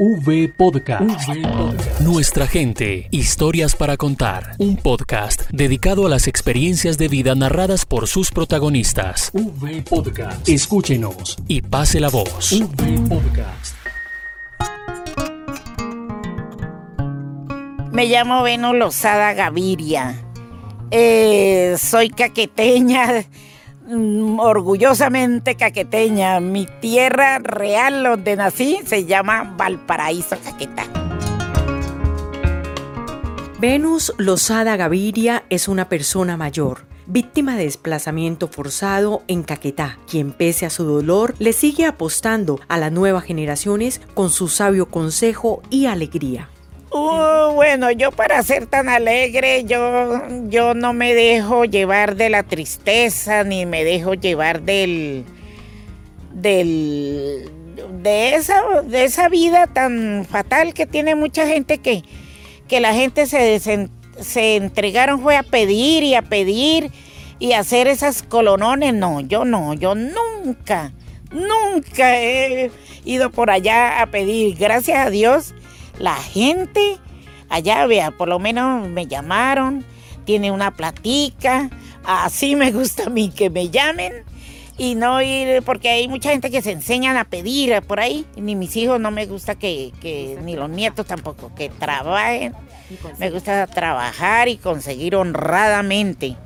V Podcast. Nuestra gente, historias para contar. Un podcast dedicado a las experiencias de vida narradas por sus protagonistas. V Podcast. Escúchenos y pase la voz. V Podcast. Me llamo Venus Lozada Gaviria. Eh, soy caqueteña orgullosamente caqueteña. Mi tierra real donde nací se llama Valparaíso Caquetá. Venus Lozada Gaviria es una persona mayor, víctima de desplazamiento forzado en Caquetá, quien pese a su dolor le sigue apostando a las nuevas generaciones con su sabio consejo y alegría. Uh, bueno, yo para ser tan alegre, yo, yo no me dejo llevar de la tristeza, ni me dejo llevar del, del, de esa, de esa vida tan fatal que tiene mucha gente que, que la gente se, se entregaron fue a pedir y a pedir y hacer esas colonones. No, yo no, yo nunca, nunca he ido por allá a pedir. Gracias a Dios la gente allá, vea, por lo menos me llamaron, tiene una platica, así me gusta a mí que me llamen y no ir, porque hay mucha gente que se enseñan a pedir por ahí, ni mis hijos no me gusta que, que ni los nietos tampoco, que trabajen, me gusta trabajar y conseguir honradamente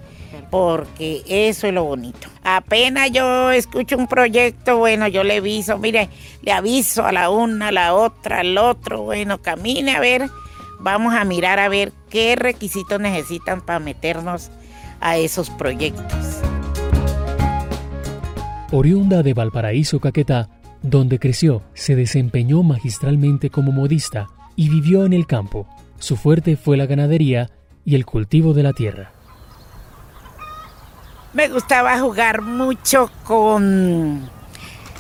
porque eso es lo bonito. Apenas yo escucho un proyecto, bueno, yo le aviso, mire, le aviso a la una, a la otra, al otro, bueno, camine a ver, vamos a mirar a ver qué requisitos necesitan para meternos a esos proyectos. Oriunda de Valparaíso, Caquetá, donde creció, se desempeñó magistralmente como modista y vivió en el campo. Su fuerte fue la ganadería y el cultivo de la tierra me gustaba jugar mucho con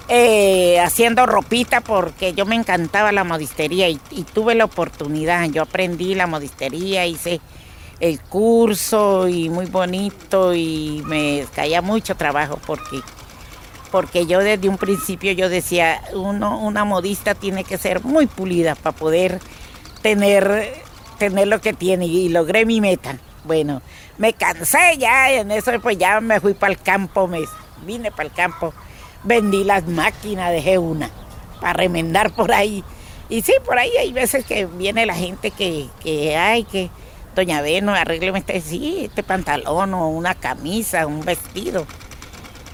eh, haciendo ropita porque yo me encantaba la modistería y, tuve la oportunidad. Yo aprendí la modistería, hice el curso y muy bonito y me caía mucho trabajo porque porque yo desde un principio yo decía uno una modista tiene que ser muy pulida para poder tener tener lo que tiene y logré mi meta. Bueno, me cansé ya, y en eso pues ya me fui para el campo, me vine para el campo, vendí las máquinas, dejé una para remendar por ahí. Y sí, por ahí hay veces que viene la gente que, que ay, que doña Veno, arrégleme este, sí, este pantalón o una camisa, un vestido.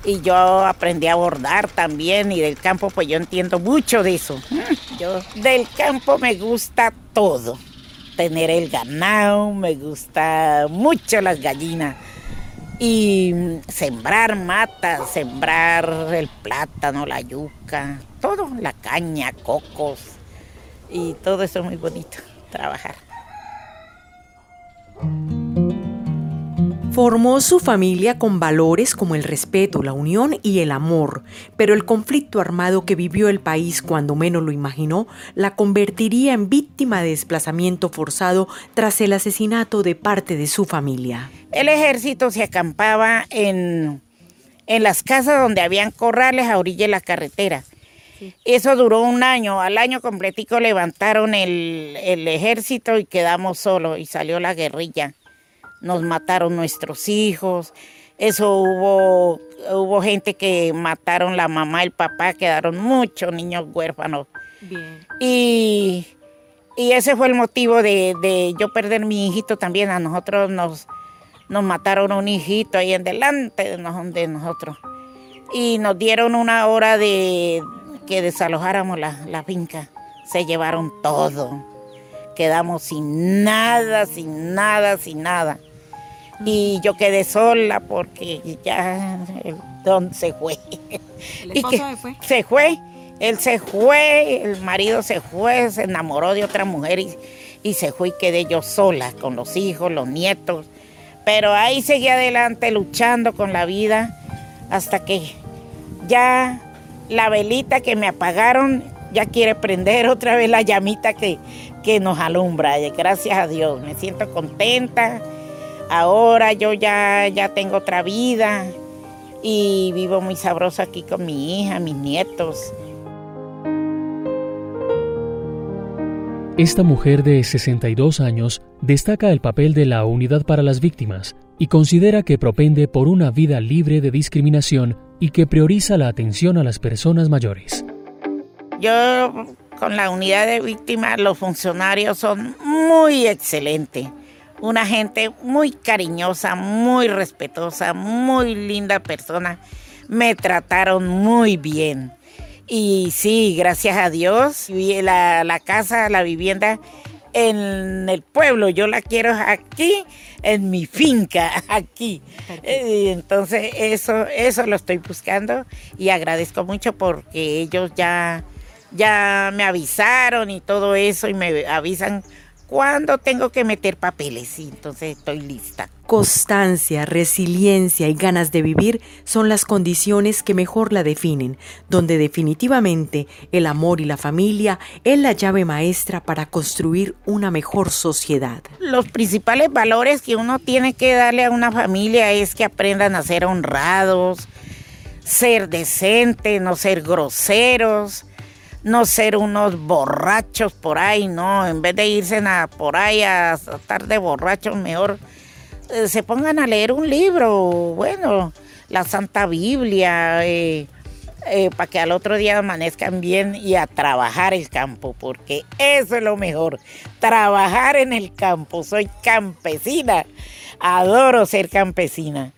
Y yo aprendí a bordar también y del campo pues yo entiendo mucho de eso. Yo del campo me gusta todo tener el ganado, me gusta mucho las gallinas. Y sembrar matas, sembrar el plátano, la yuca, todo, la caña, cocos. Y todo eso es muy bonito, trabajar. Formó su familia con valores como el respeto, la unión y el amor, pero el conflicto armado que vivió el país cuando menos lo imaginó la convertiría en víctima de desplazamiento forzado tras el asesinato de parte de su familia. El ejército se acampaba en, en las casas donde habían corrales a orilla de la carretera. Eso duró un año, al año completico levantaron el, el ejército y quedamos solos y salió la guerrilla nos mataron nuestros hijos. Eso hubo, hubo gente que mataron la mamá, el papá, quedaron muchos niños huérfanos. Y, ese fue el motivo de, yo perder mi hijito también. A nosotros nos, nos mataron un hijito ahí en delante de, nosotros. Y nos dieron una hora de que desalojáramos la, la finca. Se llevaron todo. Quedamos sin nada, sin nada, sin nada y yo quedé sola porque ya el don se fue. ¿El esposo se fue? Se fue, él se fue, el marido se fue, se enamoró de otra mujer y, y se fue y quedé yo sola con los hijos, los nietos. Pero ahí seguí adelante luchando con la vida hasta que ya la velita que me apagaron ya quiere prender otra vez la llamita que, que nos alumbra. Gracias a Dios, me siento contenta Ahora yo ya, ya tengo otra vida y vivo muy sabroso aquí con mi hija, mis nietos. Esta mujer de 62 años destaca el papel de la Unidad para las Víctimas y considera que propende por una vida libre de discriminación y que prioriza la atención a las personas mayores. Yo con la unidad de víctimas, los funcionarios son muy excelentes. Una gente muy cariñosa, muy respetuosa, muy linda persona. Me trataron muy bien. Y sí, gracias a Dios, la, la casa, la vivienda en el pueblo, yo la quiero aquí, en mi finca, aquí. Eh, entonces eso, eso lo estoy buscando y agradezco mucho porque ellos ya, ya me avisaron y todo eso y me avisan cuando tengo que meter papeles y entonces estoy lista. Constancia, resiliencia y ganas de vivir son las condiciones que mejor la definen, donde definitivamente el amor y la familia es la llave maestra para construir una mejor sociedad. Los principales valores que uno tiene que darle a una familia es que aprendan a ser honrados, ser decentes, no ser groseros, no ser unos borrachos por ahí, no, en vez de irse a, por ahí a estar de borrachos, mejor eh, se pongan a leer un libro, bueno, la Santa Biblia, eh, eh, para que al otro día amanezcan bien y a trabajar el campo, porque eso es lo mejor, trabajar en el campo, soy campesina, adoro ser campesina.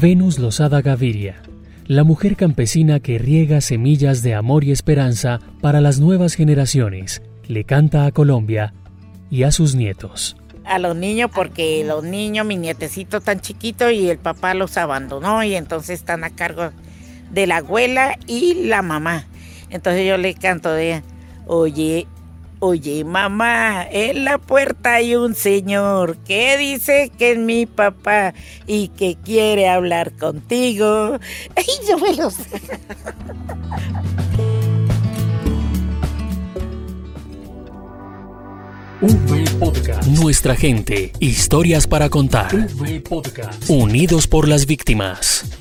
Venus Lozada Gaviria la mujer campesina que riega semillas de amor y esperanza para las nuevas generaciones, le canta a Colombia y a sus nietos. A los niños porque los niños, mi nietecito tan chiquito y el papá los abandonó y entonces están a cargo de la abuela y la mamá. Entonces yo le canto de, oye, Oye, mamá, en la puerta hay un señor que dice que es mi papá y que quiere hablar contigo. Ay, yo me lo sé. Podcast. Nuestra gente, historias para contar. Unidos por las víctimas.